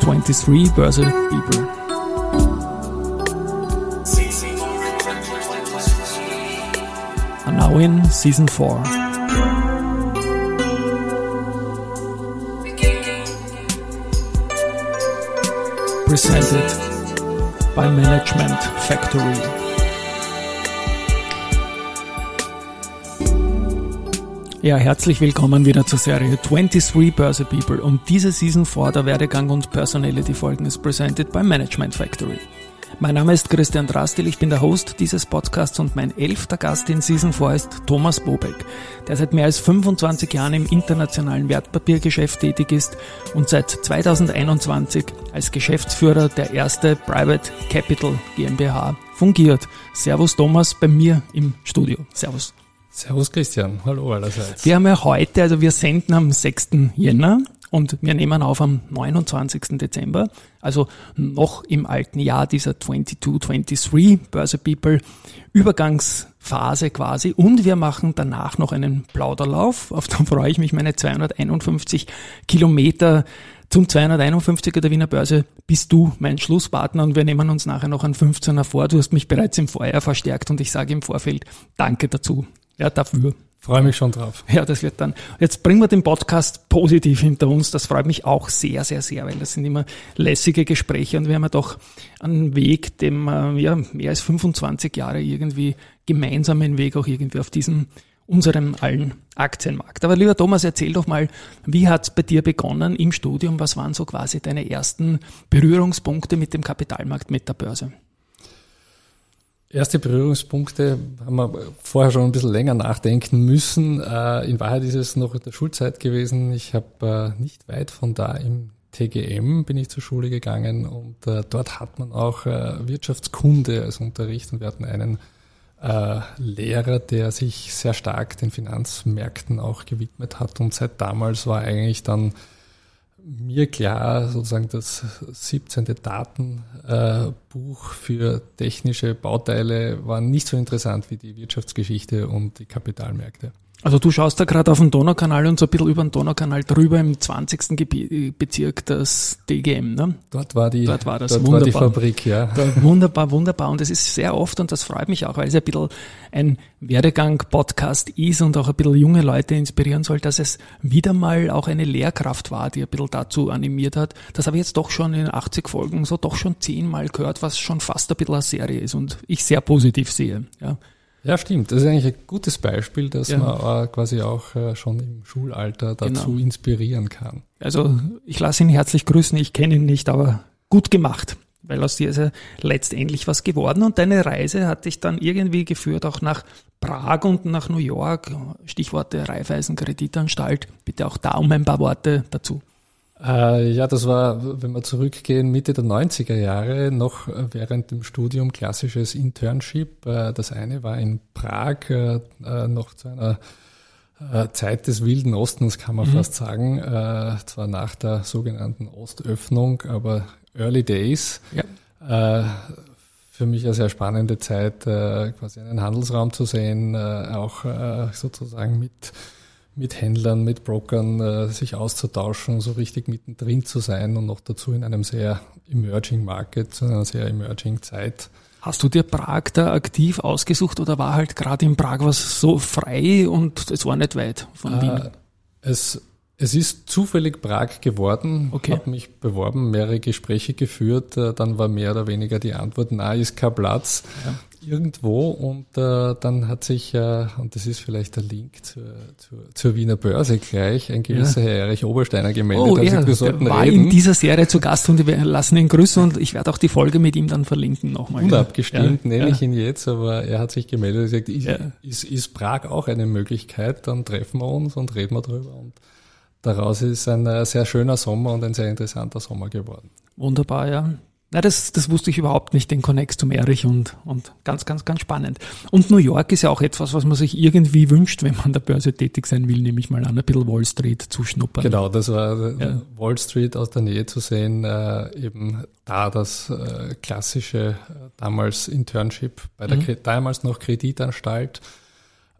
23 Börse People. Are now in season 4. Presented by Management Factory. Ja, herzlich willkommen wieder zur Serie 23 Börse People und diese Season 4 der Werdegang und Personality Folgen ist presented by Management Factory. Mein Name ist Christian Drastil, ich bin der Host dieses Podcasts und mein elfter Gast in Season 4 ist Thomas Bobeck, der seit mehr als 25 Jahren im internationalen Wertpapiergeschäft tätig ist und seit 2021 als Geschäftsführer der erste Private Capital GmbH fungiert. Servus Thomas bei mir im Studio. Servus. Servus Christian, hallo allerseits. Wir haben ja heute, also wir senden am 6. Jänner und wir nehmen auf am 29. Dezember, also noch im alten Jahr dieser 22-23 Börse People Übergangsphase quasi und wir machen danach noch einen Plauderlauf, auf den freue ich mich, meine 251 Kilometer zum 251er der Wiener Börse bist du mein Schlusspartner und wir nehmen uns nachher noch einen 15er vor. Du hast mich bereits im Vorjahr verstärkt und ich sage im Vorfeld Danke dazu. Ja, dafür. Freue mich schon drauf. Ja, das wird dann. Jetzt bringen wir den Podcast positiv hinter uns. Das freut mich auch sehr, sehr, sehr, weil das sind immer lässige Gespräche und wir haben ja doch einen Weg, dem äh, ja mehr als 25 Jahre irgendwie gemeinsamen Weg auch irgendwie auf diesem unserem allen Aktienmarkt. Aber lieber Thomas, erzähl doch mal, wie hat es bei dir begonnen im Studium? Was waren so quasi deine ersten Berührungspunkte mit dem Kapitalmarkt, mit der Börse? Erste Berührungspunkte haben wir vorher schon ein bisschen länger nachdenken müssen. Äh, in Wahrheit ist es noch in der Schulzeit gewesen. Ich habe äh, nicht weit von da im TGM bin ich zur Schule gegangen und äh, dort hat man auch Wirtschaftskunde als Unterricht und wir hatten einen Lehrer, der sich sehr stark den Finanzmärkten auch gewidmet hat und seit damals war eigentlich dann mir klar, sozusagen das 17. Datenbuch für technische Bauteile war nicht so interessant wie die Wirtschaftsgeschichte und die Kapitalmärkte. Also du schaust da gerade auf den Donaukanal und so ein bisschen über den Donaukanal drüber im 20. Bezirk das DGM, ne? Dort war die, dort war das dort wunderbar. War die Fabrik, ja. wunderbar, wunderbar. Und es ist sehr oft, und das freut mich auch, weil es ein bisschen ein Werdegang-Podcast ist und auch ein bisschen junge Leute inspirieren soll, dass es wieder mal auch eine Lehrkraft war, die ein bisschen dazu animiert hat. Das habe ich jetzt doch schon in 80 Folgen so doch schon zehnmal gehört, was schon fast ein bisschen eine Serie ist und ich sehr positiv sehe, ja. Ja, stimmt. Das ist eigentlich ein gutes Beispiel, dass ja. man äh, quasi auch äh, schon im Schulalter dazu genau. inspirieren kann. Also ich lasse ihn herzlich grüßen. Ich kenne ihn nicht, aber gut gemacht, weil aus dir ist ja letztendlich was geworden. Und deine Reise hat dich dann irgendwie geführt auch nach Prag und nach New York. Stichworte Raiffeisen-Kreditanstalt. Bitte auch da um ein paar Worte dazu. Äh, ja, das war, wenn wir zurückgehen, Mitte der 90er Jahre, noch während dem Studium klassisches Internship. Äh, das eine war in Prag, äh, noch zu einer Zeit des Wilden Ostens, kann man mhm. fast sagen. Zwar nach der sogenannten Ostöffnung, aber Early Days. Ja. Für mich eine sehr spannende Zeit, quasi einen Handelsraum zu sehen, auch sozusagen mit mit Händlern, mit Brokern äh, sich auszutauschen, so richtig mittendrin zu sein und noch dazu in einem sehr emerging Market, zu einer sehr emerging Zeit. Hast du dir Prag da aktiv ausgesucht oder war halt gerade in Prag was so frei und es war nicht weit von äh, Wien? Es, es ist zufällig Prag geworden. Okay. Habe mich beworben, mehrere Gespräche geführt. Äh, dann war mehr oder weniger die Antwort, na, ist kein Platz. Ja irgendwo und äh, dann hat sich, äh, und das ist vielleicht der Link zur, zur, zur Wiener Börse gleich, ein gewisser ja. Herr Erich Obersteiner gemeldet. Oh, ja, wir sollten war reden. in dieser Serie zu Gast und wir lassen ihn grüßen und ich werde auch die Folge mit ihm dann verlinken nochmal. Unabgestimmt ja, nenne ja. ich ihn jetzt, aber er hat sich gemeldet und gesagt, ist, ist, ist Prag auch eine Möglichkeit, dann treffen wir uns und reden wir drüber und daraus ist ein äh, sehr schöner Sommer und ein sehr interessanter Sommer geworden. Wunderbar, ja. Na, das, das wusste ich überhaupt nicht, den Connex zum Erich und, und ganz, ganz, ganz spannend. Und New York ist ja auch etwas, was man sich irgendwie wünscht, wenn man an der Börse tätig sein will, nehme ich mal an, ein bisschen Wall Street zu schnuppern. Genau, das war ja. Wall Street aus der Nähe zu sehen, äh, eben da das äh, klassische äh, damals Internship bei der mhm. damals noch Kreditanstalt,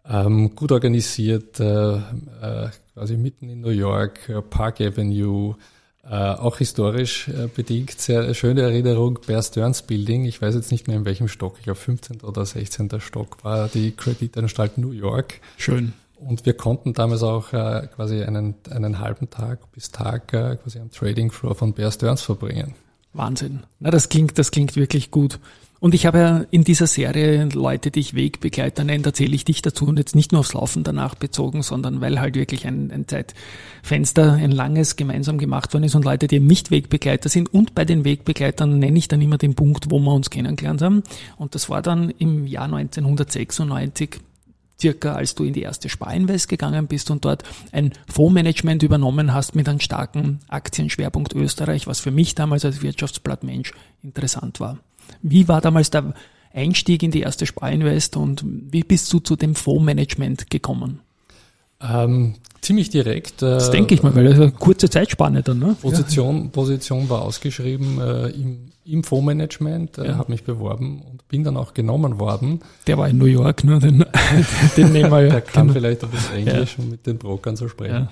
ähm, gut organisiert, äh, äh, quasi mitten in New York, äh, Park Avenue, äh, auch historisch äh, bedingt, sehr schöne Erinnerung, Bear Stearns Building. Ich weiß jetzt nicht mehr in welchem Stock, ich glaube 15. oder 16. Stock war die Kreditanstalt New York. Schön. Und wir konnten damals auch äh, quasi einen, einen halben Tag bis Tag äh, quasi am Trading Floor von Bear Stearns verbringen. Wahnsinn. Na, das klingt, das klingt wirklich gut. Und ich habe ja in dieser Serie Leute, die ich Wegbegleiter nenne, erzähle ich dich dazu und jetzt nicht nur aufs Laufen danach bezogen, sondern weil halt wirklich ein, ein Zeitfenster, ein langes gemeinsam gemacht worden ist und Leute, die nicht Wegbegleiter sind. Und bei den Wegbegleitern nenne ich dann immer den Punkt, wo wir uns kennengelernt haben. Und das war dann im Jahr 1996 circa als du in die erste Sparinvest gegangen bist und dort ein Fondsmanagement übernommen hast mit einem starken Aktienschwerpunkt Österreich, was für mich damals als Wirtschaftsblattmensch interessant war. Wie war damals der Einstieg in die erste Sparinvest und wie bist du zu dem Fondsmanagement gekommen? Ähm, ziemlich direkt. Äh, das denke ich mal, weil das ist eine kurze Zeitspanne dann. Ne? Position, ja. Position war ausgeschrieben äh, im, im Fondsmanagement, äh, ja. habe mich beworben und bin dann auch genommen worden. Der war in New York, ne? den, den nehmen wir ja. Der kann genau. vielleicht ein bisschen Englisch, ja. um mit den Brokern zu sprechen.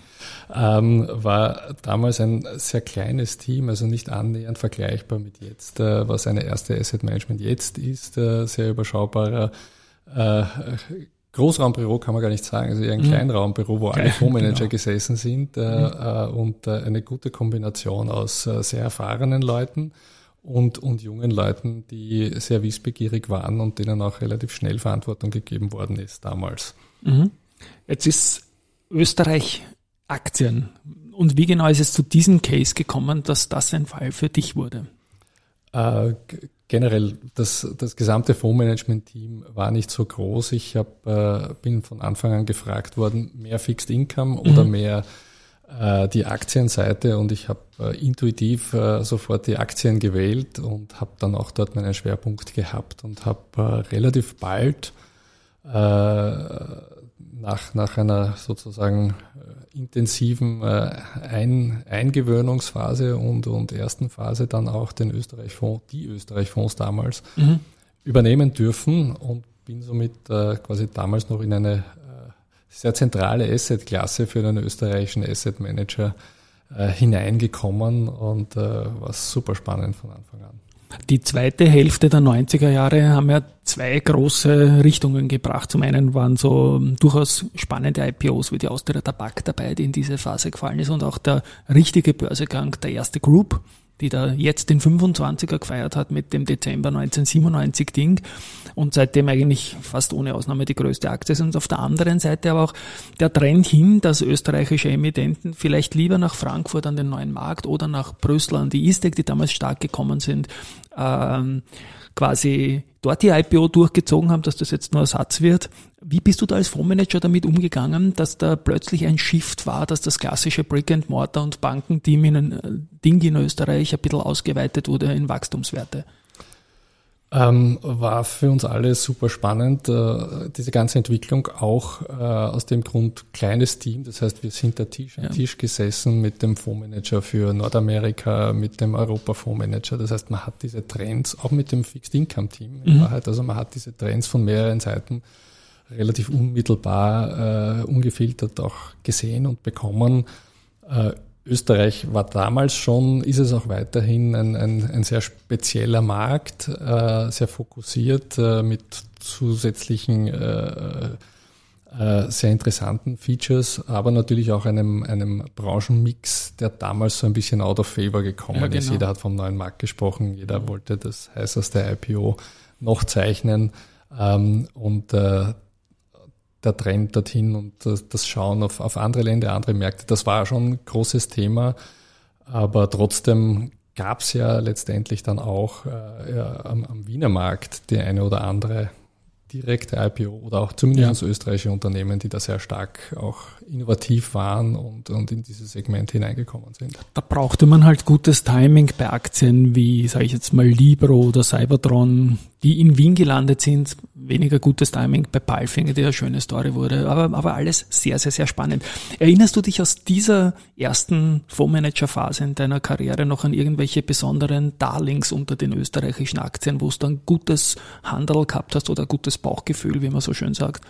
Ähm, war damals ein sehr kleines Team, also nicht annähernd vergleichbar mit jetzt, äh, was eine erste Asset Management jetzt ist, äh, sehr überschaubarer äh, Großraumbüro kann man gar nicht sagen, also eher ein mhm. Kleinraumbüro, wo alle Fondsmanager genau. gesessen sind äh, mhm. äh, und äh, eine gute Kombination aus äh, sehr erfahrenen Leuten und, und jungen Leuten, die sehr wissbegierig waren und denen auch relativ schnell Verantwortung gegeben worden ist damals. Mhm. Jetzt ist Österreich Aktien. Und wie genau ist es zu diesem Case gekommen, dass das ein Fall für dich wurde? Generell, das, das gesamte Fondsmanagement-Team war nicht so groß. Ich hab, äh, bin von Anfang an gefragt worden, mehr Fixed Income oder mhm. mehr äh, die Aktienseite und ich habe äh, intuitiv äh, sofort die Aktien gewählt und habe dann auch dort meinen Schwerpunkt gehabt und habe äh, relativ bald äh, nach, nach einer sozusagen intensiven äh, Ein Eingewöhnungsphase und, und ersten Phase dann auch den Österreich-Fonds, die Österreich-Fonds damals, mhm. übernehmen dürfen und bin somit äh, quasi damals noch in eine äh, sehr zentrale Asset-Klasse für einen österreichischen Asset Manager äh, hineingekommen und äh, war super spannend von Anfang an. Die zweite Hälfte der 90er Jahre haben ja zwei große Richtungen gebracht. Zum einen waren so durchaus spannende IPOs wie die Austria Tabak dabei, die in diese Phase gefallen ist und auch der richtige Börsegang der erste Group, die da jetzt den 25er gefeiert hat mit dem Dezember 1997 Ding und seitdem eigentlich fast ohne Ausnahme die größte Aktie ist. Und auf der anderen Seite aber auch der Trend hin, dass österreichische Emittenten vielleicht lieber nach Frankfurt an den neuen Markt oder nach Brüssel an die ISTEC, die damals stark gekommen sind, ähm, quasi dort die IPO durchgezogen haben, dass das jetzt nur Ersatz wird. Wie bist du da als Fondsmanager damit umgegangen, dass da plötzlich ein Shift war, dass das klassische Brick and Mortar und Bankenteam in ein äh, Ding in Österreich ein bisschen ausgeweitet wurde in Wachstumswerte? Ähm, war für uns alle super spannend, äh, diese ganze Entwicklung auch äh, aus dem Grund kleines Team. Das heißt, wir sind da Tisch an ja. Tisch gesessen mit dem Fondsmanager für Nordamerika, mit dem Europa-Fondsmanager. Das heißt, man hat diese Trends, auch mit dem Fixed Income Team in mhm. Wahrheit, also man hat diese Trends von mehreren Seiten relativ unmittelbar, äh, ungefiltert auch gesehen und bekommen. Österreich war damals schon, ist es auch weiterhin ein, ein, ein sehr spezieller Markt, äh, sehr fokussiert äh, mit zusätzlichen äh, äh, sehr interessanten Features, aber natürlich auch einem, einem Branchenmix, der damals so ein bisschen out of favor gekommen ja, genau. ist. Jeder hat vom neuen Markt gesprochen, jeder wollte das heißeste IPO noch zeichnen. Ähm, und äh, der Trend dorthin und das Schauen auf, auf andere Länder, andere Märkte, das war schon ein großes Thema. Aber trotzdem gab es ja letztendlich dann auch äh, ja, am, am, Wiener Markt die eine oder andere direkte IPO oder auch zumindest ja. österreichische Unternehmen, die da sehr stark auch innovativ waren und, und in dieses Segment hineingekommen sind. Da brauchte man halt gutes Timing bei Aktien wie, sage ich jetzt mal, Libro oder Cybertron, die in Wien gelandet sind, weniger gutes Timing bei Palfinger, die eine schöne Story wurde, aber, aber alles sehr, sehr, sehr spannend. Erinnerst du dich aus dieser ersten Fondsmanager-Phase in deiner Karriere noch an irgendwelche besonderen Darlings unter den österreichischen Aktien, wo du ein gutes Handel gehabt hast oder gutes Bauchgefühl, wie man so schön sagt?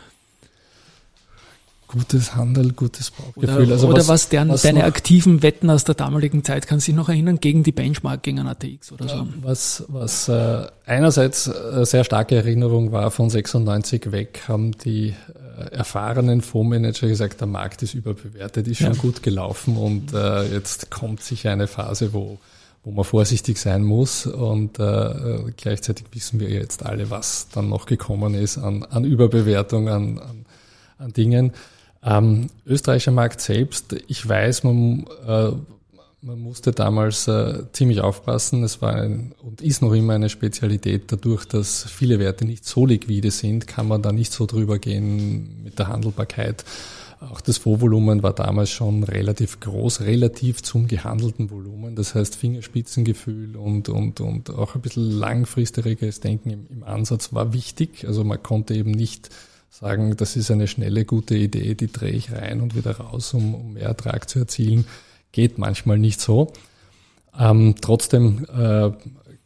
Gutes Handel, gutes Bauchgefühl. Oder, also oder was, was, deren, was deine aktiven Wetten aus der damaligen Zeit, kannst du dich noch erinnern, gegen die Benchmark, gegen ein ATX oder so? Was, was äh, einerseits eine sehr starke Erinnerung war, von 96 weg haben die äh, erfahrenen Fondsmanager gesagt, der Markt ist überbewertet, ist schon ja. gut gelaufen und äh, jetzt kommt sicher eine Phase, wo wo man vorsichtig sein muss. Und äh, gleichzeitig wissen wir jetzt alle, was dann noch gekommen ist an, an Überbewertung, an, an, an Dingen. Ähm, österreichischer Markt selbst, ich weiß, man, äh, man musste damals äh, ziemlich aufpassen. Es war ein, und ist noch immer eine Spezialität. Dadurch, dass viele Werte nicht so liquide sind, kann man da nicht so drüber gehen mit der Handelbarkeit. Auch das Vorvolumen war damals schon relativ groß, relativ zum gehandelten Volumen. Das heißt, Fingerspitzengefühl und, und, und auch ein bisschen langfristiges Denken im, im Ansatz war wichtig. Also man konnte eben nicht sagen, das ist eine schnelle, gute Idee, die drehe ich rein und wieder raus, um, um mehr Ertrag zu erzielen. Geht manchmal nicht so. Ähm, trotzdem äh,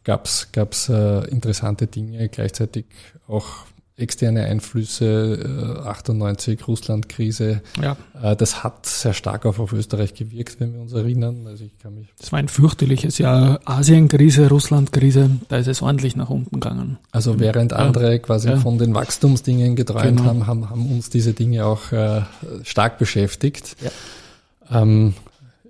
gab es äh, interessante Dinge, gleichzeitig auch externe Einflüsse, äh, 98 Russland-Krise. Ja. Äh, das hat sehr stark auch auf Österreich gewirkt, wenn wir uns erinnern. Also ich kann mich das war ein fürchterliches Jahr. Asien-Krise, Russland-Krise, da ist es ordentlich nach unten gegangen. Also während andere ja. quasi ja. von den Wachstumsdingen geträumt genau. haben, haben, haben uns diese Dinge auch äh, stark beschäftigt. Ja. Ähm,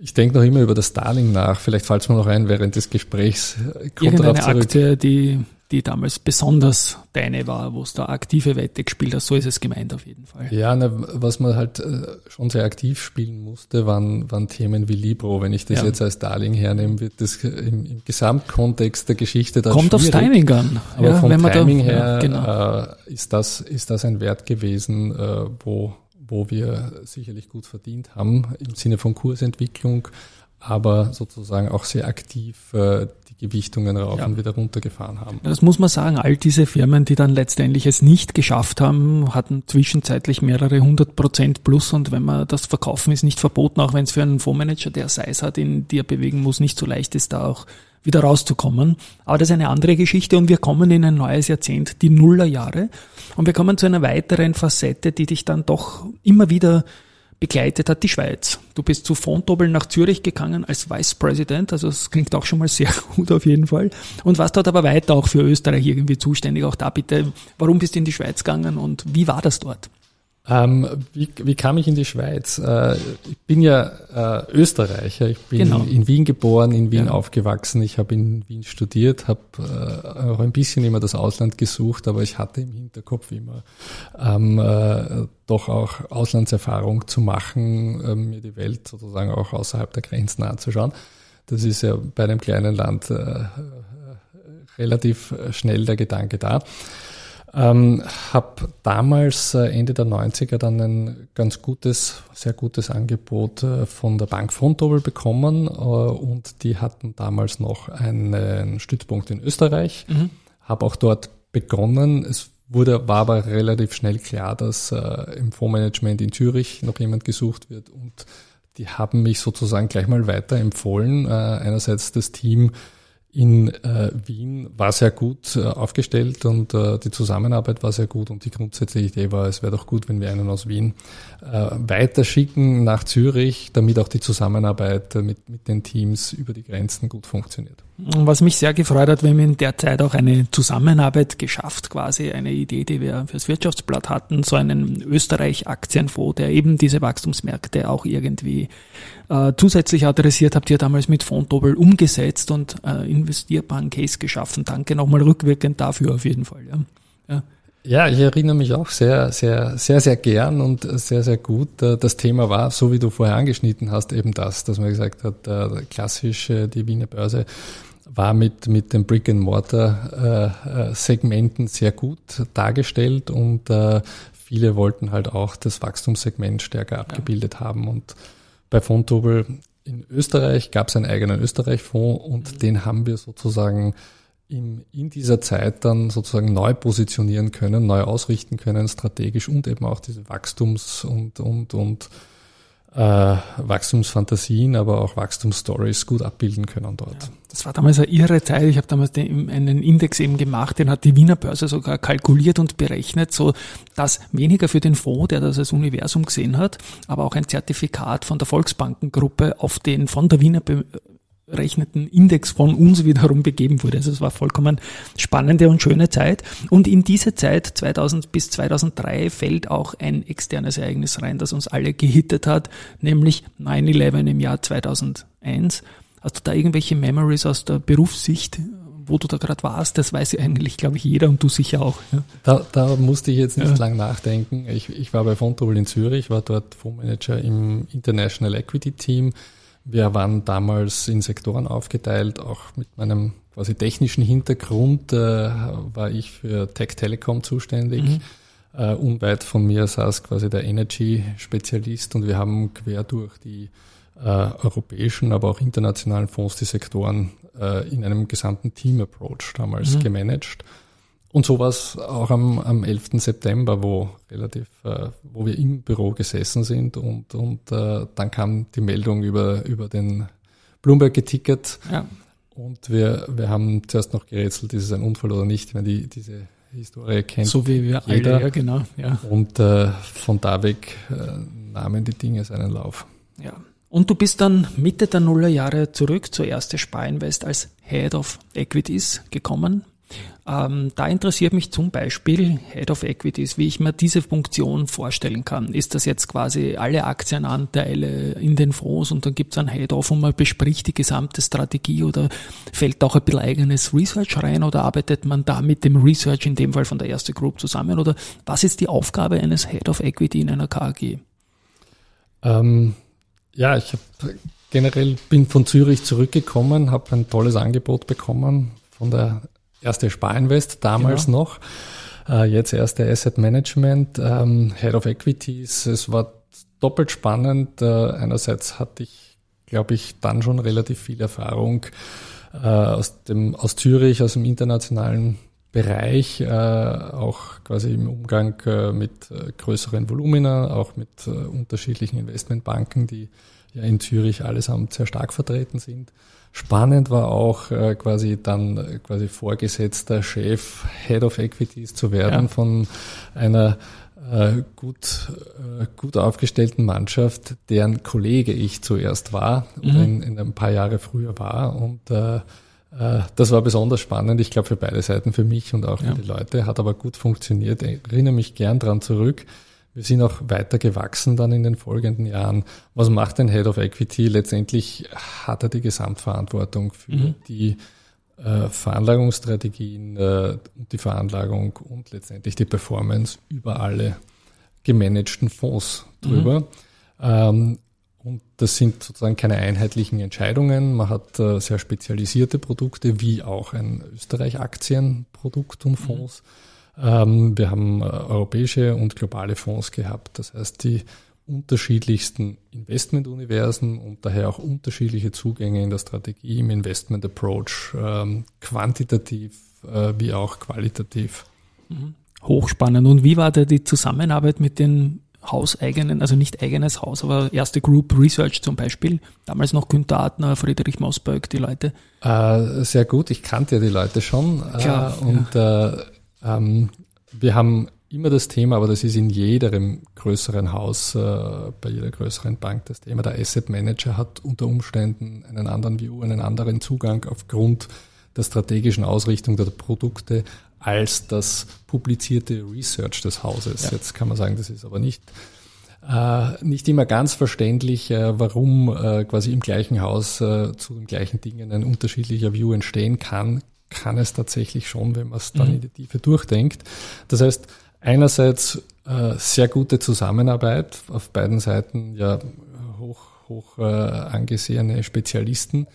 ich denke noch immer über das Darling nach. Vielleicht fällt es mir noch ein während des Gesprächs. Kommt Irgendeine Aktie, die die damals besonders deine war, wo es da aktive Wette gespielt hast. So ist es gemeint auf jeden Fall. Ja, ne, was man halt äh, schon sehr aktiv spielen musste, waren, waren Themen wie Libro. Wenn ich das ja. jetzt als Darling hernehme, wird das im, im Gesamtkontext der Geschichte dann Kommt schwierig. aufs Timing an. Aber ja, vom Timing da, her ja, genau. äh, ist, das, ist das ein Wert gewesen, äh, wo, wo wir sicherlich gut verdient haben im Sinne von Kursentwicklung aber sozusagen auch sehr aktiv äh, die Gewichtungen rauf ja. und wieder runtergefahren haben. Das muss man sagen. All diese Firmen, die dann letztendlich es nicht geschafft haben, hatten zwischenzeitlich mehrere hundert Prozent plus und wenn man das verkaufen ist nicht verboten, auch wenn es für einen Fondsmanager, der Size hat, in die er bewegen muss, nicht so leicht ist, da auch wieder rauszukommen. Aber das ist eine andere Geschichte und wir kommen in ein neues Jahrzehnt, die Nullerjahre. Und wir kommen zu einer weiteren Facette, die dich dann doch immer wieder begleitet hat die Schweiz. Du bist zu Fontobel nach Zürich gegangen als Vice President, also das klingt auch schon mal sehr gut auf jeden Fall. Und warst dort aber weiter auch für Österreich irgendwie zuständig. Auch da bitte, warum bist du in die Schweiz gegangen und wie war das dort? Ähm, wie, wie kam ich in die Schweiz? Äh, ich bin ja äh, Österreicher. Ich bin genau. in Wien geboren, in Wien ja. aufgewachsen. Ich habe in Wien studiert, habe äh, auch ein bisschen immer das Ausland gesucht, aber ich hatte im Hinterkopf immer ähm, äh, doch auch Auslandserfahrung zu machen, äh, mir die Welt sozusagen auch außerhalb der Grenzen anzuschauen. Das ist ja bei einem kleinen Land äh, relativ schnell der Gedanke da. Ähm, habe damals äh, Ende der 90er dann ein ganz gutes, sehr gutes Angebot äh, von der Bank Fontobel bekommen äh, und die hatten damals noch einen Stützpunkt in Österreich. Mhm. Habe auch dort begonnen. Es wurde, war aber relativ schnell klar, dass äh, im Fondsmanagement in Zürich noch jemand gesucht wird und die haben mich sozusagen gleich mal weiterempfohlen. Äh, einerseits das Team in äh, Wien war sehr gut äh, aufgestellt und äh, die Zusammenarbeit war sehr gut und die grundsätzliche Idee war, es wäre doch gut, wenn wir einen aus Wien äh, weiterschicken nach Zürich, damit auch die Zusammenarbeit äh, mit, mit den Teams über die Grenzen gut funktioniert. Was mich sehr gefreut hat, wir haben in der Zeit auch eine Zusammenarbeit geschafft, quasi eine Idee, die wir fürs Wirtschaftsblatt hatten, so einen Österreich-Aktienfonds, der eben diese Wachstumsmärkte auch irgendwie äh, zusätzlich adressiert, habt ihr damals mit Fontobel umgesetzt und äh, investierbaren Case geschaffen. Danke nochmal rückwirkend dafür auf jeden Fall. Ja. ja. Ja, ich erinnere mich auch sehr, sehr, sehr, sehr gern und sehr, sehr gut. Äh, das Thema war, so wie du vorher angeschnitten hast, eben das, dass man gesagt hat, äh, klassisch die Wiener Börse war mit, mit den Brick-and-Mortar-Segmenten sehr gut dargestellt und viele wollten halt auch das Wachstumssegment stärker abgebildet ja. haben und bei Fontobel in Österreich gab es einen eigenen Österreich-Fonds und mhm. den haben wir sozusagen im, in dieser Zeit dann sozusagen neu positionieren können, neu ausrichten können, strategisch und eben auch diese Wachstums- und, und, und äh, Wachstumsfantasien, aber auch Wachstumsstories gut abbilden können dort. Ja, das war damals eine irre Zeit. Ich habe damals den, einen Index eben gemacht, den hat die Wiener Börse sogar kalkuliert und berechnet, so dass weniger für den Fonds, der das als Universum gesehen hat, aber auch ein Zertifikat von der Volksbankengruppe auf den von der Wiener rechneten Index von uns wiederum begeben wurde. Also es war vollkommen spannende und schöne Zeit. Und in diese Zeit, 2000 bis 2003, fällt auch ein externes Ereignis rein, das uns alle gehittet hat, nämlich 9-11 im Jahr 2001. Hast du da irgendwelche Memories aus der Berufssicht, wo du da gerade warst? Das weiß eigentlich, glaube ich, jeder und du sicher auch. Ja. Da, da musste ich jetzt nicht ja. lang nachdenken. Ich, ich war bei Fontobel in Zürich, war dort Fondsmanager im International Equity Team wir waren damals in Sektoren aufgeteilt, auch mit meinem quasi technischen Hintergrund äh, war ich für Tech Telekom zuständig. Mhm. Äh, unweit von mir saß quasi der Energy-Spezialist und wir haben quer durch die äh, europäischen, aber auch internationalen Fonds die Sektoren äh, in einem gesamten Team-Approach damals mhm. gemanagt. Und so war es auch am, am 11. September, wo relativ, äh, wo wir im Büro gesessen sind und, und äh, dann kam die Meldung über, über den Bloomberg getickert. Ja. Und wir, wir haben zuerst noch gerätselt, ist es ein Unfall oder nicht, wenn die diese Historie kennt. So wie wir jeder. alle, ja, genau. Ja. Und äh, von da weg äh, nahmen die Dinge seinen Lauf. Ja. Und du bist dann Mitte der Nullerjahre zurück zur erste Sparinvest als Head of Equities gekommen. Ähm, da interessiert mich zum Beispiel Head of Equities, wie ich mir diese Funktion vorstellen kann. Ist das jetzt quasi alle Aktienanteile in den Fonds und dann gibt es ein Head of und man bespricht die gesamte Strategie oder fällt auch ein bisschen eigenes Research rein oder arbeitet man da mit dem Research in dem Fall von der Erste Group zusammen oder was ist die Aufgabe eines Head of Equity in einer KAG? Ähm, ja, ich habe generell bin von Zürich zurückgekommen, habe ein tolles Angebot bekommen von der erste Sparinvest damals genau. noch, äh, jetzt erste Asset Management, ähm, Head of Equities. Es war doppelt spannend. Äh, einerseits hatte ich, glaube ich, dann schon relativ viel Erfahrung äh, aus dem aus Zürich, aus dem internationalen Bereich, äh, auch quasi im Umgang äh, mit äh, größeren Volumina, auch mit unterschiedlichen Investmentbanken, die ja in Zürich allesamt sehr stark vertreten sind. Spannend war auch äh, quasi dann äh, quasi vorgesetzter Chef, Head of Equities zu werden ja. von einer äh, gut, äh, gut aufgestellten Mannschaft, deren Kollege ich zuerst war, mhm. in, in ein paar Jahre früher war. Und äh, äh, das war besonders spannend, ich glaube für beide Seiten, für mich und auch für ja. die Leute, hat aber gut funktioniert. Ich erinnere mich gern dran zurück. Wir sind auch weiter gewachsen dann in den folgenden Jahren. Was macht ein Head of Equity? Letztendlich hat er die Gesamtverantwortung für mhm. die äh, Veranlagungsstrategien äh, und die Veranlagung und letztendlich die Performance über alle gemanagten Fonds drüber. Mhm. Ähm, und das sind sozusagen keine einheitlichen Entscheidungen. Man hat äh, sehr spezialisierte Produkte, wie auch ein Österreich-Aktienprodukt und Fonds. Mhm wir haben äh, europäische und globale Fonds gehabt. Das heißt, die unterschiedlichsten Investmentuniversen und daher auch unterschiedliche Zugänge in der Strategie, im Investment Approach, ähm, quantitativ äh, wie auch qualitativ. Mhm. Hochspannend. Und wie war da die Zusammenarbeit mit den hauseigenen, also nicht eigenes Haus, aber erste Group Research zum Beispiel. Damals noch Günther Adner, Friedrich Mausberg, die Leute. Äh, sehr gut, ich kannte ja die Leute schon. Klar, äh, und ja. äh, ähm, wir haben immer das Thema, aber das ist in jedem größeren Haus, äh, bei jeder größeren Bank das Thema. Der Asset Manager hat unter Umständen einen anderen View, einen anderen Zugang aufgrund der strategischen Ausrichtung der Produkte als das publizierte Research des Hauses. Ja. Jetzt kann man sagen, das ist aber nicht äh, nicht immer ganz verständlich, äh, warum äh, quasi im gleichen Haus äh, zu den gleichen Dingen ein unterschiedlicher View entstehen kann kann es tatsächlich schon, wenn man es dann mhm. in die Tiefe durchdenkt. Das heißt, einerseits äh, sehr gute Zusammenarbeit auf beiden Seiten, ja hoch, hoch äh, angesehene Spezialisten,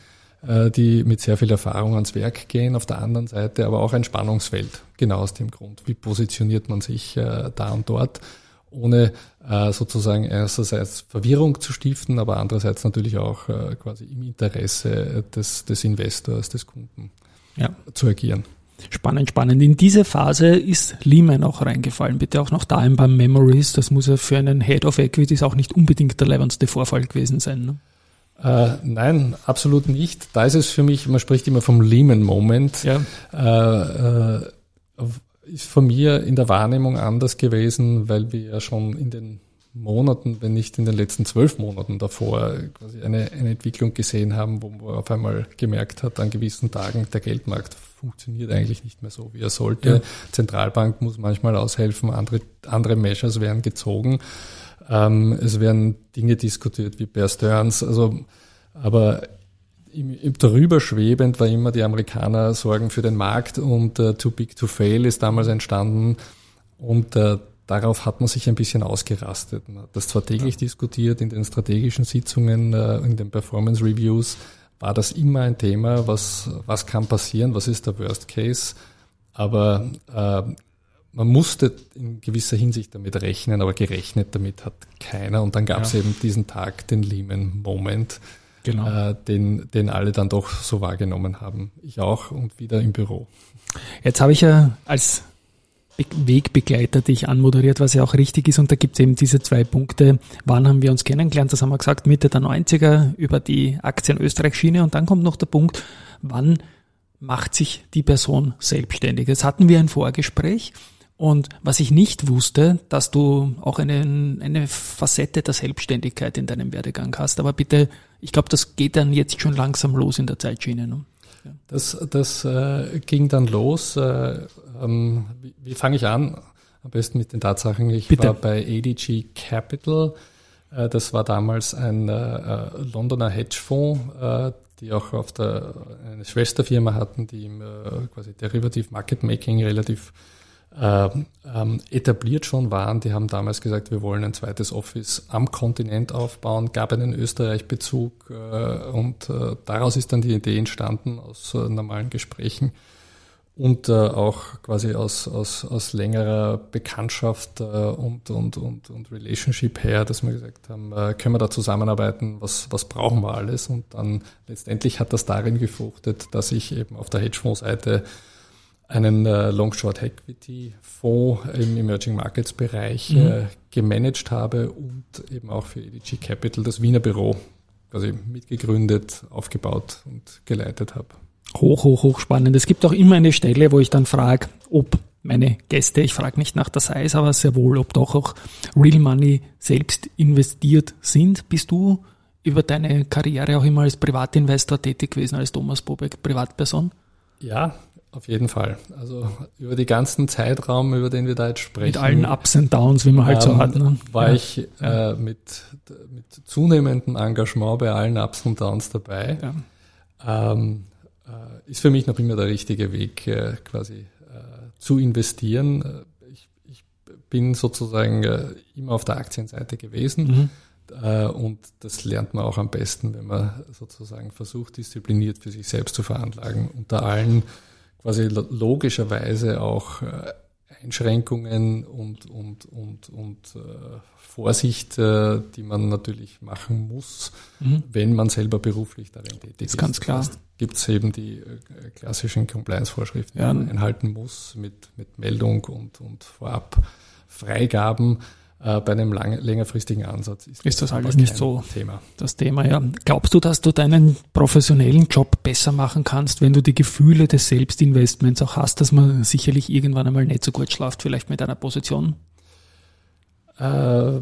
äh, die mit sehr viel Erfahrung ans Werk gehen. Auf der anderen Seite aber auch ein Spannungsfeld, genau aus dem Grund. Wie positioniert man sich äh, da und dort? ohne äh, sozusagen einerseits Verwirrung zu stiften, aber andererseits natürlich auch äh, quasi im Interesse des, des Investors, des Kunden ja. zu agieren. Spannend, spannend. In diese Phase ist Lehman auch reingefallen. Bitte auch noch da ein paar Memories. Das muss ja für einen Head of Equities auch nicht unbedingt der leibendste Vorfall gewesen sein. Ne? Äh, nein, absolut nicht. Da ist es für mich, man spricht immer vom Lehman-Moment. Ja. Äh, äh, ist von mir in der Wahrnehmung anders gewesen, weil wir ja schon in den Monaten, wenn nicht in den letzten zwölf Monaten davor, quasi eine, eine Entwicklung gesehen haben, wo man auf einmal gemerkt hat, an gewissen Tagen, der Geldmarkt funktioniert eigentlich nicht mehr so, wie er sollte. Ja. Zentralbank muss manchmal aushelfen, andere, andere Measures werden gezogen. Ähm, es werden Dinge diskutiert wie Bear Stearns, also, aber im, im darüber schwebend war immer die Amerikaner sorgen für den Markt und äh, Too Big to Fail ist damals entstanden und äh, darauf hat man sich ein bisschen ausgerastet. Man hat das zwar täglich ja. diskutiert in den strategischen Sitzungen, äh, in den Performance Reviews, war das immer ein Thema, was, was kann passieren, was ist der Worst Case, aber äh, man musste in gewisser Hinsicht damit rechnen, aber gerechnet damit hat keiner. Und dann gab es ja. eben diesen Tag, den Lehman Moment, genau. äh, den, den alle dann doch so wahrgenommen haben. Ich auch und wieder im Büro. Jetzt habe ich ja als Wegbegleiter dich anmoderiert, was ja auch richtig ist. Und da gibt es eben diese zwei Punkte. Wann haben wir uns kennengelernt? Das haben wir gesagt, Mitte der 90er über die Aktien Österreich-Schiene. Und dann kommt noch der Punkt, wann macht sich die Person selbstständig? Jetzt hatten wir ein Vorgespräch und was ich nicht wusste, dass du auch eine, eine Facette der Selbstständigkeit in deinem Werdegang hast. Aber bitte, ich glaube, das geht dann jetzt schon langsam los in der Zeitschiene. Ne? Das, das äh, ging dann los. Äh, ähm, wie, wie fange ich an? Am besten mit den Tatsachen. Ich bitte. war bei ADG Capital. Äh, das war damals ein äh, äh, Londoner Hedgefonds, äh, die auch auf der eine Schwesterfirma hatten, die im quasi Derivative Market Making relativ äh, ähm, etabliert schon waren. Die haben damals gesagt, wir wollen ein zweites Office am Kontinent aufbauen, gab einen Österreich-Bezug äh, und äh, daraus ist dann die Idee entstanden aus äh, normalen Gesprächen und äh, auch quasi aus, aus, aus längerer Bekanntschaft äh, und, und, und, und Relationship her, dass wir gesagt haben, können wir da zusammenarbeiten, was, was brauchen wir alles? Und dann letztendlich hat das darin gefruchtet, dass ich eben auf der Hedgefonds-Seite einen äh, Long Short Equity Fonds im Emerging Markets Bereich mhm. äh, gemanagt habe und eben auch für EDG Capital das Wiener Büro quasi mitgegründet, aufgebaut und geleitet habe. Hoch, hoch, hoch spannend. Es gibt auch immer eine Stelle, wo ich dann frage, ob meine Gäste, ich frage nicht nach der Size, aber sehr wohl, ob doch auch Real Money selbst investiert sind. Bist du über deine Karriere auch immer als Privatinvestor tätig gewesen, als Thomas Bobek, Privatperson? Ja, auf jeden Fall. Also über die ganzen Zeitraum, über den wir da jetzt sprechen. Mit allen Ups und Downs, wie man halt ähm, so hat. Ne? War ja. ich äh, mit, mit zunehmendem Engagement bei allen Ups und Downs dabei. Ja. Ähm, äh, ist für mich noch immer der richtige Weg, äh, quasi äh, zu investieren. Äh, ich, ich bin sozusagen äh, immer auf der Aktienseite gewesen. Mhm. Und das lernt man auch am besten, wenn man sozusagen versucht, diszipliniert für sich selbst zu veranlagen. Unter allen quasi logischerweise auch äh, Einschränkungen und, und, und, und äh, Vorsicht, äh, die man natürlich machen muss, mhm. wenn man selber beruflich darin tätig ist. ist. Ganz klar. Das heißt, gibt es eben die äh, klassischen Compliance-Vorschriften, ja. die man einhalten muss mit, mit Meldung und, und vorab Freigaben. Äh, bei einem lang, längerfristigen Ansatz ist, ist das alles nicht so Thema. das Thema. Ja. Glaubst du, dass du deinen professionellen Job besser machen kannst, wenn du die Gefühle des Selbstinvestments auch hast, dass man sicherlich irgendwann einmal nicht so gut schlaft, vielleicht mit einer Position? Äh,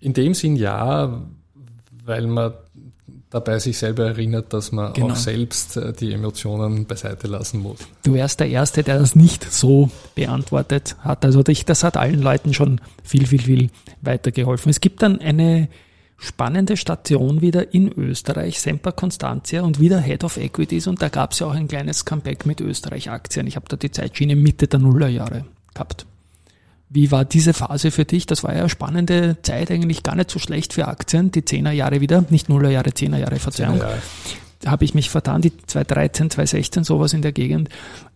in dem Sinn ja, weil man dabei sich selber erinnert, dass man genau. auch selbst äh, die Emotionen beiseite lassen muss. Du wärst der Erste, der das nicht so beantwortet hat. Also das hat allen Leuten schon viel, viel, viel weitergeholfen. Es gibt dann eine spannende Station wieder in Österreich, Semper Constantia und wieder Head of Equities und da gab es ja auch ein kleines Comeback mit Österreich-Aktien. Ich habe da die Zeitschiene Mitte der Nullerjahre gehabt. Wie war diese Phase für dich? Das war ja eine spannende Zeit, eigentlich gar nicht so schlecht für Aktien, die Zehnerjahre wieder, nicht Nullerjahre, Zehnerjahre, Verzeihung. Jahre. Da habe ich mich vertan, die 2013, 2016, sowas in der Gegend.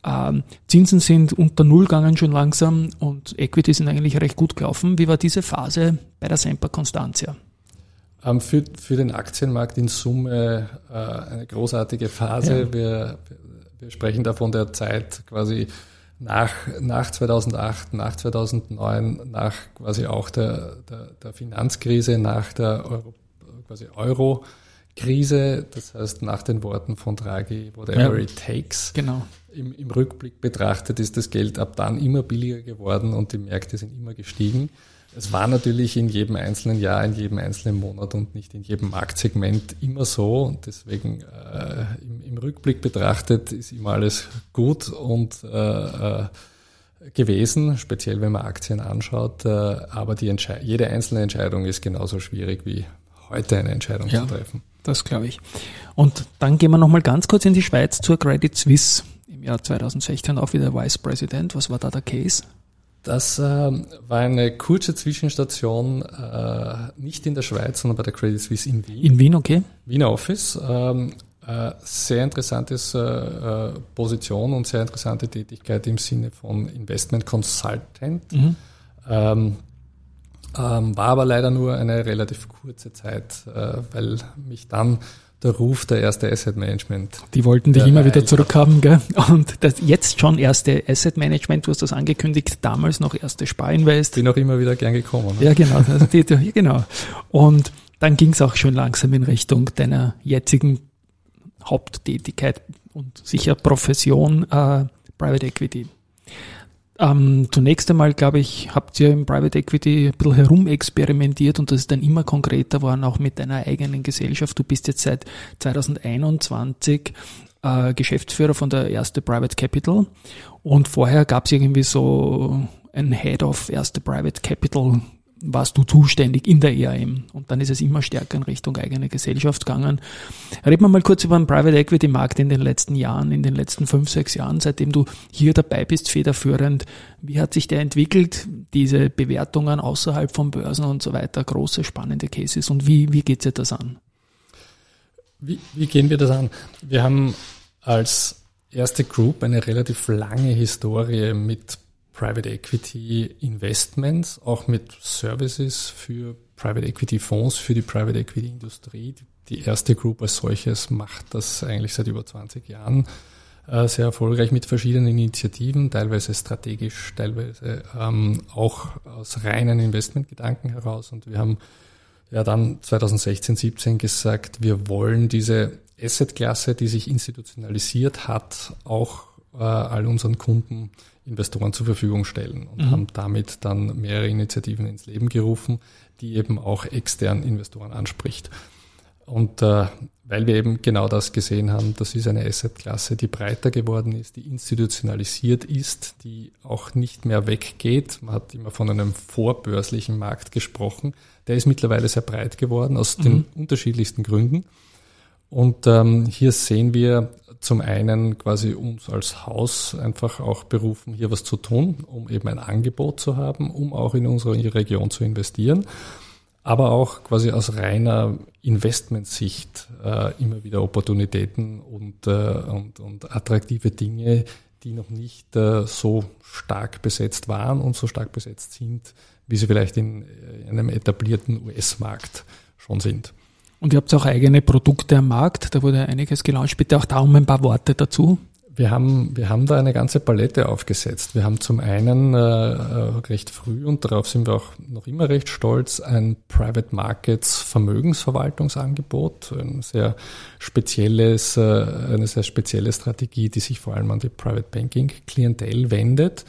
Ähm, Zinsen sind unter Null gegangen schon langsam und Equity sind eigentlich recht gut gelaufen. Wie war diese Phase bei der Semper Constantia? Ähm, für, für den Aktienmarkt in Summe äh, eine großartige Phase. Ja. Wir, wir sprechen da von der Zeit quasi nach, nach 2008, nach 2009, nach quasi auch der, der, der Finanzkrise, nach der Euro, quasi Euro-Krise, das heißt nach den Worten von Draghi, whatever ja, it takes. Genau. Im, Im Rückblick betrachtet ist das Geld ab dann immer billiger geworden und die Märkte sind immer gestiegen. Es war natürlich in jedem einzelnen Jahr, in jedem einzelnen Monat und nicht in jedem Marktsegment immer so. Und deswegen äh, im, im, Rückblick betrachtet ist immer alles gut und äh, äh, gewesen, speziell wenn man Aktien anschaut. Äh, aber die jede einzelne Entscheidung ist genauso schwierig wie heute eine Entscheidung ja, zu treffen. Das glaube ich. Und dann gehen wir nochmal ganz kurz in die Schweiz zur Credit Suisse im Jahr 2016 auch wieder Vice President. Was war da der Case? Das äh, war eine kurze Zwischenstation, äh, nicht in der Schweiz, sondern bei der Credit Suisse in Wien. In Wien, okay. Wiener Office. Ähm, äh, sehr interessante äh, Position und sehr interessante Tätigkeit im Sinne von Investment Consultant. Mhm. Ähm, ähm, war aber leider nur eine relativ kurze Zeit, äh, weil mich dann der Ruf der erste Asset Management. Die wollten dich immer wieder zurückhaben, gell? Und das jetzt schon erste Asset Management, du hast das angekündigt, damals noch erste Sparinvest. Bin auch immer wieder gern gekommen. Ne? Ja, genau. Also die, die, genau. Und dann ging es auch schon langsam in Richtung deiner jetzigen Haupttätigkeit und sicher Profession äh, Private Equity. Ähm, zunächst einmal, glaube ich, habt ihr im Private Equity ein bisschen herumexperimentiert und das ist dann immer konkreter geworden, auch mit deiner eigenen Gesellschaft. Du bist jetzt seit 2021 äh, Geschäftsführer von der Erste Private Capital und vorher gab es irgendwie so ein Head of Erste Private Capital warst du zuständig in der ERM. Und dann ist es immer stärker in Richtung eigene Gesellschaft gegangen. Reden wir mal kurz über den Private Equity Markt in den letzten Jahren, in den letzten fünf, sechs Jahren, seitdem du hier dabei bist, federführend. Wie hat sich der entwickelt? Diese Bewertungen außerhalb von Börsen und so weiter, große, spannende Cases. Und wie, wie geht sich das an? Wie, wie gehen wir das an? Wir haben als erste Group eine relativ lange Historie mit Private Equity Investments, auch mit Services für Private Equity Fonds, für die Private Equity Industrie. Die erste Group als solches macht das eigentlich seit über 20 Jahren äh, sehr erfolgreich mit verschiedenen Initiativen, teilweise strategisch, teilweise ähm, auch aus reinen Investmentgedanken heraus. Und wir haben ja dann 2016, 17 gesagt, wir wollen diese Assetklasse, die sich institutionalisiert hat, auch äh, all unseren Kunden Investoren zur Verfügung stellen und mhm. haben damit dann mehrere Initiativen ins Leben gerufen, die eben auch externen Investoren anspricht. Und äh, weil wir eben genau das gesehen haben, das ist eine Assetklasse, die breiter geworden ist, die institutionalisiert ist, die auch nicht mehr weggeht. Man hat immer von einem vorbörslichen Markt gesprochen. Der ist mittlerweile sehr breit geworden aus mhm. den unterschiedlichsten Gründen. Und ähm, hier sehen wir zum einen quasi uns als Haus einfach auch berufen, hier was zu tun, um eben ein Angebot zu haben, um auch in unsere Region zu investieren, aber auch quasi aus reiner Investmentsicht äh, immer wieder Opportunitäten und, äh, und, und attraktive Dinge, die noch nicht äh, so stark besetzt waren und so stark besetzt sind, wie sie vielleicht in, in einem etablierten US-Markt schon sind. Und ihr habt auch eigene Produkte am Markt, da wurde einiges gelauncht. Bitte auch da um ein paar Worte dazu. Wir haben, wir haben da eine ganze Palette aufgesetzt. Wir haben zum einen äh, äh, recht früh, und darauf sind wir auch noch immer recht stolz, ein Private Markets Vermögensverwaltungsangebot, ein sehr spezielles, äh, eine sehr spezielle Strategie, die sich vor allem an die Private Banking Klientel wendet.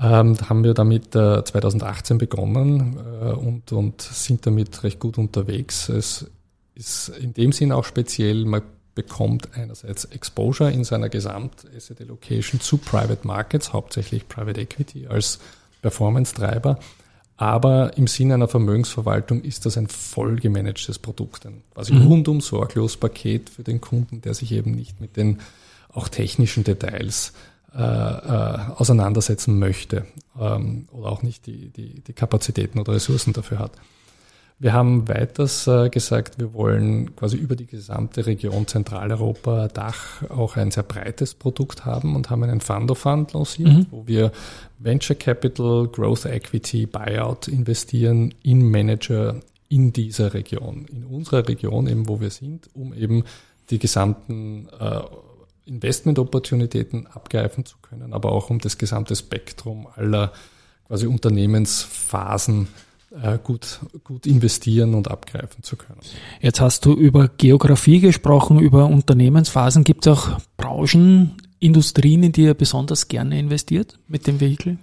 Ähm, haben wir damit äh, 2018 begonnen äh, und, und sind damit recht gut unterwegs. Es ist in dem Sinn auch speziell, man bekommt einerseits Exposure in seiner Gesamt-Asset Allocation zu Private Markets, hauptsächlich Private Equity als Performance-Treiber. Aber im Sinne einer Vermögensverwaltung ist das ein voll gemanagtes Produkt, ein quasi mhm. rundum sorglos Paket für den Kunden, der sich eben nicht mit den auch technischen Details äh, äh, auseinandersetzen möchte ähm, oder auch nicht die, die, die Kapazitäten oder Ressourcen dafür hat. Wir haben weiters äh, gesagt, wir wollen quasi über die gesamte Region Zentraleuropa, Dach, auch ein sehr breites Produkt haben und haben einen Fund of Fund lanciert, mhm. wo wir Venture Capital, Growth Equity, Buyout investieren in Manager in dieser Region, in unserer Region eben, wo wir sind, um eben die gesamten äh, Investment-Opportunitäten abgreifen zu können, aber auch um das gesamte Spektrum aller quasi Unternehmensphasen gut, gut investieren und abgreifen zu können. Jetzt hast du über Geografie gesprochen, über Unternehmensphasen. Gibt es auch Branchen, Industrien, in die ihr besonders gerne investiert mit dem Vehikel?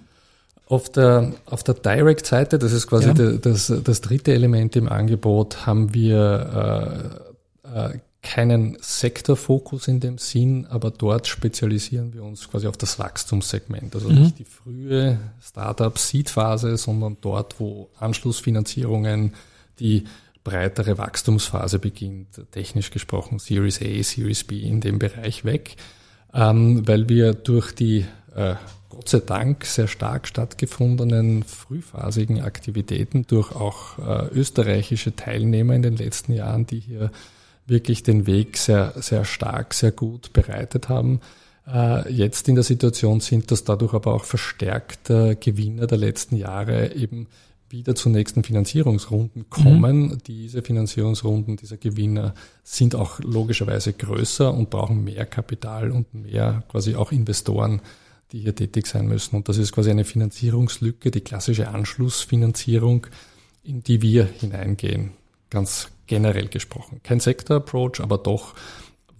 Auf der, auf der Direct-Seite, das ist quasi ja. das, das dritte Element im Angebot, haben wir äh, äh, keinen Sektorfokus in dem Sinn, aber dort spezialisieren wir uns quasi auf das Wachstumssegment. Also mhm. nicht die frühe Startup-Seed-Phase, sondern dort, wo Anschlussfinanzierungen, die breitere Wachstumsphase beginnt, technisch gesprochen Series A, Series B in dem Bereich weg, ähm, weil wir durch die äh, Gott sei Dank sehr stark stattgefundenen frühphasigen Aktivitäten durch auch äh, österreichische Teilnehmer in den letzten Jahren, die hier wirklich den Weg sehr, sehr stark, sehr gut bereitet haben, äh, jetzt in der Situation sind, dass dadurch aber auch verstärkt äh, Gewinner der letzten Jahre eben wieder zu nächsten Finanzierungsrunden mhm. kommen. Mhm. Diese Finanzierungsrunden dieser Gewinner sind auch logischerweise größer und brauchen mehr Kapital und mehr quasi auch Investoren, die hier tätig sein müssen. Und das ist quasi eine Finanzierungslücke, die klassische Anschlussfinanzierung, in die wir hineingehen. Ganz generell gesprochen. Kein Sektor-Approach, aber doch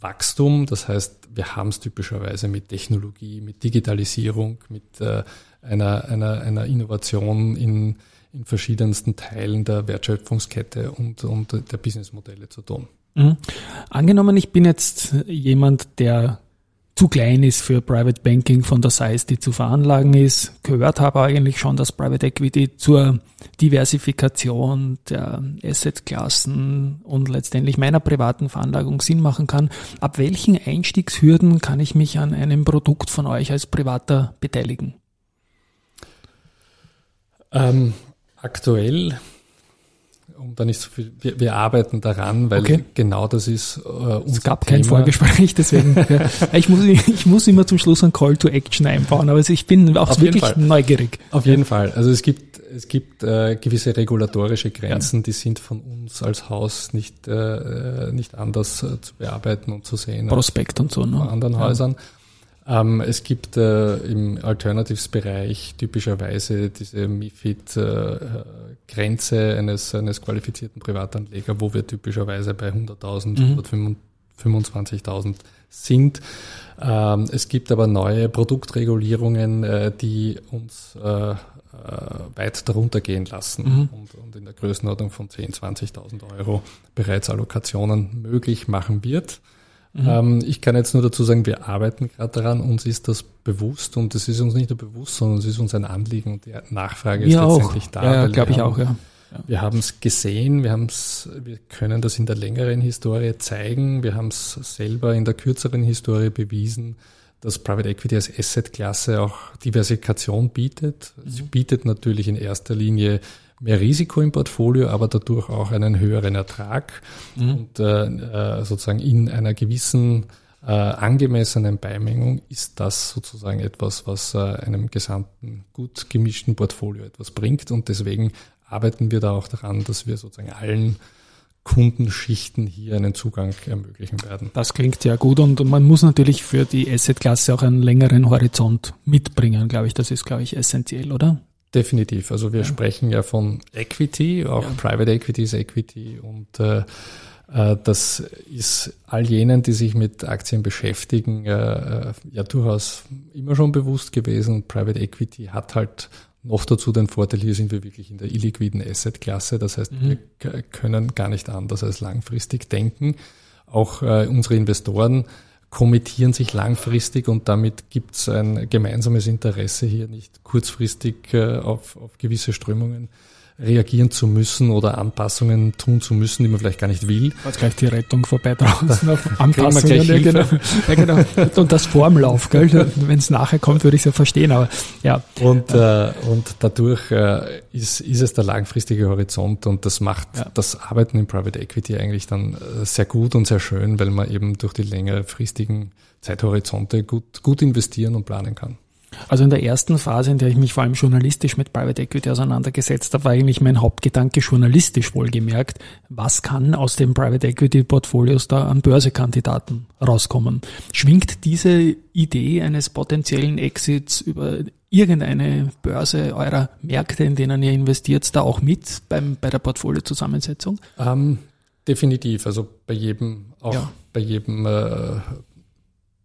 Wachstum. Das heißt, wir haben es typischerweise mit Technologie, mit Digitalisierung, mit äh, einer, einer, einer Innovation in, in verschiedensten Teilen der Wertschöpfungskette und, und der Businessmodelle zu tun. Mhm. Angenommen, ich bin jetzt jemand, der zu klein ist für Private Banking von der Size, die zu veranlagen ist. Gehört habe eigentlich schon, dass Private Equity zur Diversifikation der Assetklassen und letztendlich meiner privaten Veranlagung Sinn machen kann. Ab welchen Einstiegshürden kann ich mich an einem Produkt von euch als Privater beteiligen? Ähm, aktuell um da nicht so viel, wir, wir arbeiten daran, weil okay. genau das ist äh, unser Es gab Thema. kein Vorgespräch, deswegen. ja. ich, muss, ich muss immer zum Schluss ein Call to Action einbauen, aber ich bin auch Auf wirklich neugierig. Auf jeden Fall. Also es gibt, es gibt äh, gewisse regulatorische Grenzen, ja. die sind von uns als Haus nicht, äh, nicht anders äh, zu bearbeiten und zu sehen. Prospekt und so, ne? anderen ja. Häusern. Ähm, es gibt äh, im Alternatives-Bereich typischerweise diese MIFID-Grenze äh, eines, eines qualifizierten Privatanleger, wo wir typischerweise bei 100.000, mhm. 125.000 sind. Ähm, es gibt aber neue Produktregulierungen, äh, die uns äh, äh, weit darunter gehen lassen mhm. und, und, in der Größenordnung von 10.000, 20.000 Euro bereits Allokationen möglich machen wird. Mhm. Ähm, ich kann jetzt nur dazu sagen, wir arbeiten gerade daran, uns ist das bewusst und es ist uns nicht nur bewusst, sondern es ist uns ein Anliegen und die Nachfrage ist ja, letztendlich auch. da. Ja, glaube ich auch, ja. Ja. Wir haben es gesehen, wir, haben's, wir können das in der längeren Historie zeigen, wir haben es selber in der kürzeren Historie bewiesen, dass Private Equity als Asset-Klasse auch Diversifikation bietet. Mhm. Sie bietet natürlich in erster Linie mehr Risiko im Portfolio, aber dadurch auch einen höheren Ertrag mhm. und äh, äh, sozusagen in einer gewissen äh, angemessenen Beimengung ist das sozusagen etwas, was äh, einem gesamten gut gemischten Portfolio etwas bringt und deswegen arbeiten wir da auch daran, dass wir sozusagen allen Kundenschichten hier einen Zugang ermöglichen werden. Das klingt ja gut und man muss natürlich für die Asset-Klasse auch einen längeren Horizont mitbringen, glaube ich. Das ist, glaube ich, essentiell, oder? Definitiv. Also wir ja. sprechen ja von Equity, auch ja. Private Equity ist Equity und äh, äh, das ist all jenen, die sich mit Aktien beschäftigen, äh, äh, ja durchaus immer schon bewusst gewesen. Private Equity hat halt noch dazu den Vorteil, hier sind wir wirklich in der illiquiden Asset-Klasse. Das heißt, mhm. wir können gar nicht anders als langfristig denken. Auch äh, unsere Investoren kommittieren sich langfristig und damit gibt es ein gemeinsames Interesse hier nicht kurzfristig äh, auf, auf gewisse Strömungen reagieren zu müssen oder Anpassungen tun zu müssen, die man vielleicht gar nicht will. Jetzt gleich die Rettung vorbei draußen auf Anpassungen. Ja, genau. ja, genau. Und das Formlauf, gell? Wenn es nachher kommt, würde ich es ja verstehen, aber ja. Und, äh, und dadurch äh, ist, ist es der langfristige Horizont und das macht ja. das Arbeiten in Private Equity eigentlich dann äh, sehr gut und sehr schön, weil man eben durch die längerfristigen Zeithorizonte gut, gut investieren und planen kann. Also in der ersten Phase, in der ich mich vor allem journalistisch mit Private Equity auseinandergesetzt habe, war eigentlich mein Hauptgedanke journalistisch wohlgemerkt, was kann aus den Private Equity Portfolios da an Börsekandidaten rauskommen? Schwingt diese Idee eines potenziellen Exits über irgendeine Börse eurer Märkte, in denen ihr investiert, da auch mit beim, bei der Portfoliozusammensetzung? Ähm, definitiv. Also bei jedem, auch ja. bei jedem äh,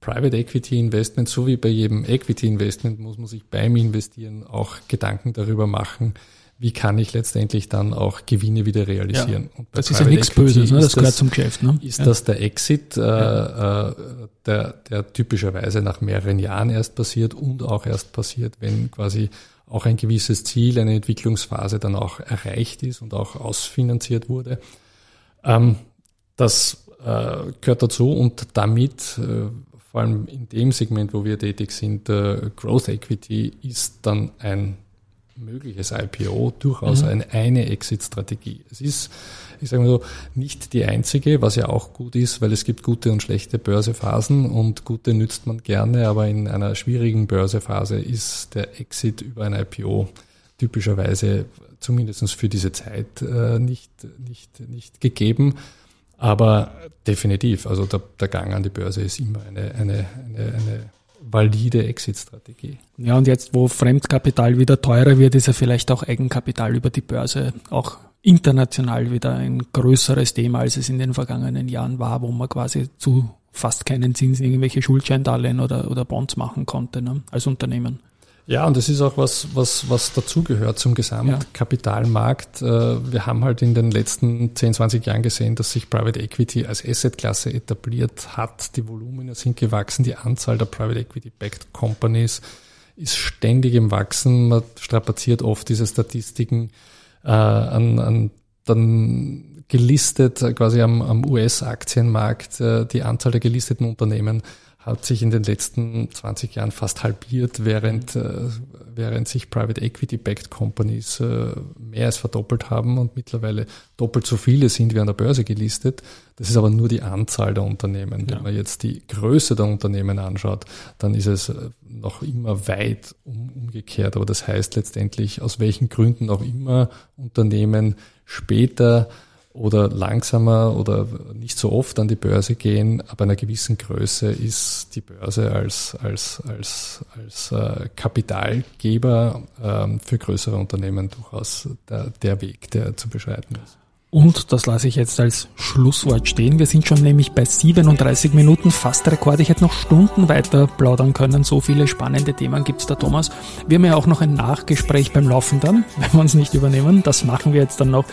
Private Equity Investment, so wie bei jedem Equity Investment, muss man sich beim Investieren auch Gedanken darüber machen, wie kann ich letztendlich dann auch Gewinne wieder realisieren. Ja, das ist ja nichts Böses, ne? das gehört das, zum Geschäft. Ne? Ist ja. das der Exit, äh, äh, der, der typischerweise nach mehreren Jahren erst passiert und auch erst passiert, wenn quasi auch ein gewisses Ziel, eine Entwicklungsphase dann auch erreicht ist und auch ausfinanziert wurde. Ähm, das äh, gehört dazu und damit äh, vor allem in dem Segment, wo wir tätig sind, äh, Growth Equity ist dann ein mögliches IPO durchaus mhm. eine, eine Exit-Strategie. Es ist, ich sage mal so, nicht die einzige, was ja auch gut ist, weil es gibt gute und schlechte Börsephasen und gute nützt man gerne, aber in einer schwierigen Börsephase ist der Exit über ein IPO typischerweise zumindest für diese Zeit äh, nicht, nicht, nicht gegeben. Aber definitiv, also der, der Gang an die Börse ist immer eine, eine, eine, eine valide Exit-Strategie. Ja, und jetzt, wo Fremdkapital wieder teurer wird, ist ja vielleicht auch Eigenkapital über die Börse auch international wieder ein größeres Thema, als es in den vergangenen Jahren war, wo man quasi zu fast keinen Zins irgendwelche Schuldscheindarlehen oder, oder Bonds machen konnte ne, als Unternehmen. Ja, und das ist auch was, was, was dazugehört zum Gesamtkapitalmarkt. Ja. Äh, wir haben halt in den letzten 10, 20 Jahren gesehen, dass sich Private Equity als Assetklasse etabliert hat. Die Volumina sind gewachsen, die Anzahl der Private Equity-Backed Companies ist ständig im Wachsen. Man strapaziert oft diese Statistiken äh, an, an dann gelistet, quasi am, am US-Aktienmarkt, äh, die Anzahl der gelisteten Unternehmen hat sich in den letzten 20 Jahren fast halbiert, während, äh, während sich Private Equity-Backed Companies äh, mehr als verdoppelt haben und mittlerweile doppelt so viele sind wie an der Börse gelistet. Das ist aber nur die Anzahl der Unternehmen. Ja. Wenn man jetzt die Größe der Unternehmen anschaut, dann ist es äh, noch immer weit um, umgekehrt. Aber das heißt letztendlich, aus welchen Gründen auch immer Unternehmen später oder langsamer oder nicht so oft an die Börse gehen, ab einer gewissen Größe ist die Börse als, als, als, als äh, Kapitalgeber ähm, für größere Unternehmen durchaus der, der Weg, der zu beschreiten ist. Und das lasse ich jetzt als Schlusswort stehen. Wir sind schon nämlich bei 37 Minuten, fast Rekord. Ich hätte noch Stunden weiter plaudern können. So viele spannende Themen gibt's da, Thomas. Wir haben ja auch noch ein Nachgespräch beim Laufen dann, wenn wir uns nicht übernehmen. Das machen wir jetzt dann noch.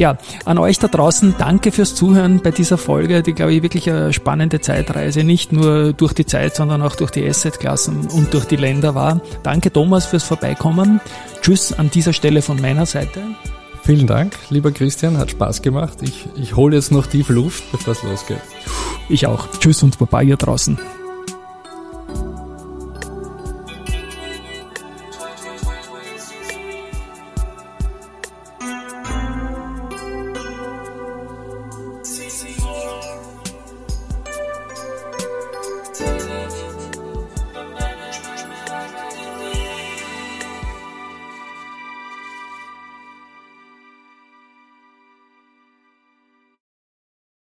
Ja, an euch da draußen danke fürs Zuhören bei dieser Folge, die, glaube ich, wirklich eine spannende Zeitreise, nicht nur durch die Zeit, sondern auch durch die Assetklassen und durch die Länder war. Danke Thomas fürs Vorbeikommen. Tschüss an dieser Stelle von meiner Seite. Vielen Dank, lieber Christian, hat Spaß gemacht. Ich, ich hole jetzt noch tief Luft, bevor es losgeht. Ich auch. Tschüss und Baba hier draußen.